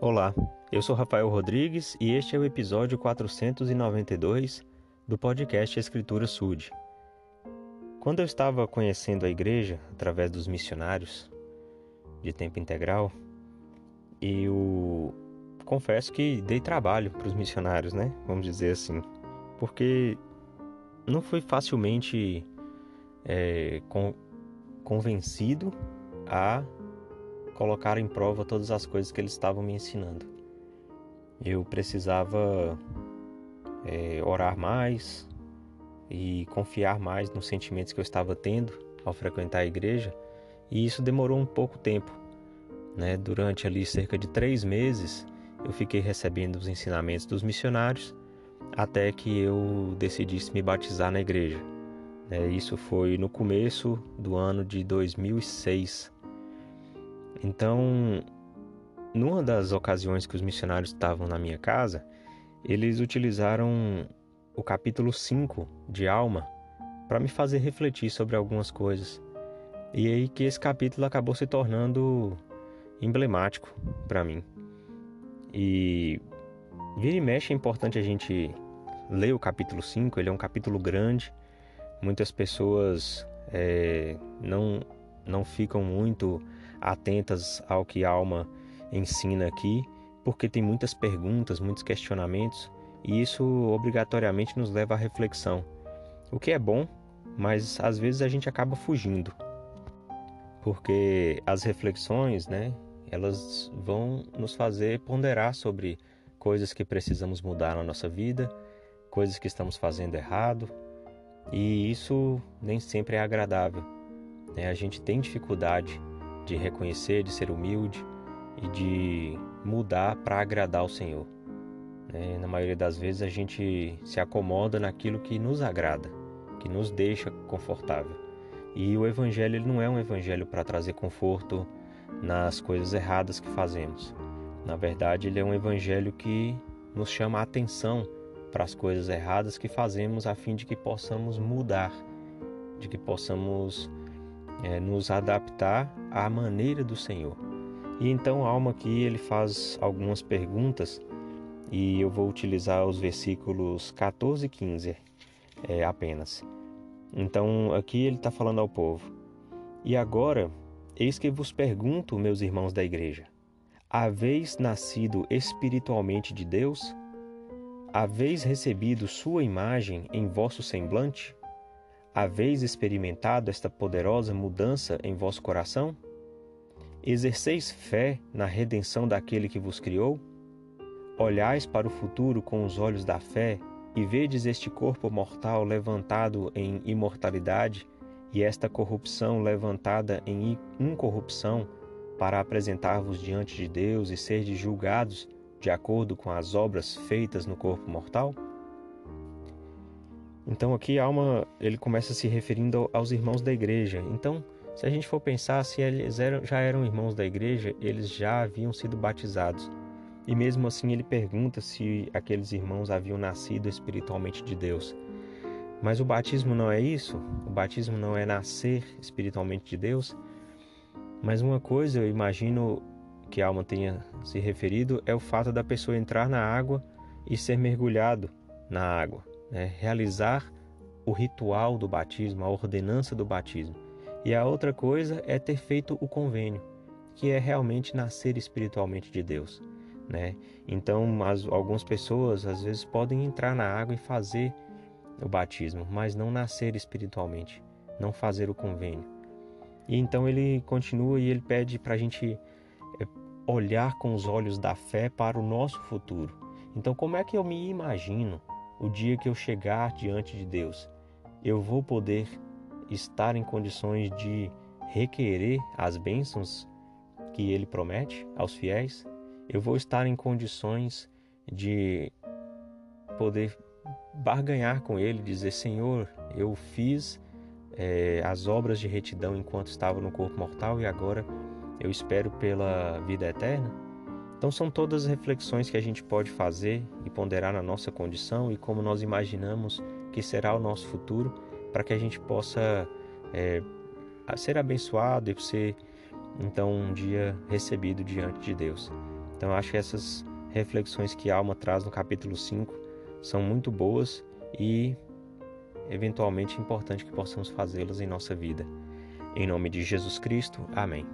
Olá, eu sou Rafael Rodrigues e este é o episódio 492 do podcast Escritura Sud. Quando eu estava conhecendo a igreja através dos missionários de tempo integral, eu confesso que dei trabalho para os missionários, né? Vamos dizer assim, porque não fui facilmente é, con convencido a colocar em prova todas as coisas que eles estavam me ensinando. Eu precisava é, orar mais e confiar mais nos sentimentos que eu estava tendo ao frequentar a igreja, e isso demorou um pouco tempo. Né? Durante ali cerca de três meses, eu fiquei recebendo os ensinamentos dos missionários até que eu decidisse me batizar na igreja. É, isso foi no começo do ano de 2006. Então, numa das ocasiões que os missionários estavam na minha casa, eles utilizaram o capítulo 5 de Alma para me fazer refletir sobre algumas coisas. E aí que esse capítulo acabou se tornando emblemático para mim. E vira e mexe é importante a gente ler o capítulo 5, ele é um capítulo grande. Muitas pessoas é, não, não ficam muito atentas ao que a alma ensina aqui, porque tem muitas perguntas, muitos questionamentos, e isso obrigatoriamente nos leva à reflexão. O que é bom, mas às vezes a gente acaba fugindo. Porque as reflexões, né, elas vão nos fazer ponderar sobre coisas que precisamos mudar na nossa vida, coisas que estamos fazendo errado, e isso nem sempre é agradável. Né? A gente tem dificuldade de reconhecer, de ser humilde e de mudar para agradar o Senhor. Né? Na maioria das vezes a gente se acomoda naquilo que nos agrada, que nos deixa confortável. E o Evangelho ele não é um Evangelho para trazer conforto nas coisas erradas que fazemos. Na verdade, ele é um Evangelho que nos chama a atenção para as coisas erradas que fazemos a fim de que possamos mudar, de que possamos é, nos adaptar à maneira do Senhor. E então alma aqui ele faz algumas perguntas e eu vou utilizar os versículos 14 e 15 é, apenas. Então aqui ele está falando ao povo. E agora, eis que vos pergunto, meus irmãos da igreja, haveis nascido espiritualmente de Deus? Haveis recebido sua imagem em vosso semblante? Haveis experimentado esta poderosa mudança em vosso coração? Exerceis fé na redenção daquele que vos criou? Olhais para o futuro com os olhos da fé e vedes este corpo mortal levantado em imortalidade e esta corrupção levantada em incorrupção para apresentar-vos diante de Deus e serdes julgados de acordo com as obras feitas no corpo mortal? Então aqui Alma ele começa se referindo aos irmãos da igreja. Então, se a gente for pensar se eles eram, já eram irmãos da igreja, eles já haviam sido batizados. E mesmo assim ele pergunta se aqueles irmãos haviam nascido espiritualmente de Deus. Mas o batismo não é isso? O batismo não é nascer espiritualmente de Deus? Mas uma coisa eu imagino que alma tenha se referido é o fato da pessoa entrar na água e ser mergulhado na água né, realizar o ritual do batismo, a ordenança do batismo. E a outra coisa é ter feito o convênio, que é realmente nascer espiritualmente de Deus. Né? Então, as, algumas pessoas às vezes podem entrar na água e fazer o batismo, mas não nascer espiritualmente, não fazer o convênio. E então ele continua e ele pede para a gente é, olhar com os olhos da fé para o nosso futuro. Então, como é que eu me imagino o dia que eu chegar diante de Deus, eu vou poder estar em condições de requerer as bênçãos que Ele promete aos fiéis? Eu vou estar em condições de poder barganhar com Ele, dizer: Senhor, eu fiz é, as obras de retidão enquanto estava no corpo mortal e agora eu espero pela vida eterna? Então, são todas as reflexões que a gente pode fazer e ponderar na nossa condição e como nós imaginamos que será o nosso futuro, para que a gente possa é, ser abençoado e ser, então, um dia recebido diante de Deus. Então, acho que essas reflexões que a alma traz no capítulo 5 são muito boas e eventualmente importante que possamos fazê-las em nossa vida. Em nome de Jesus Cristo, amém.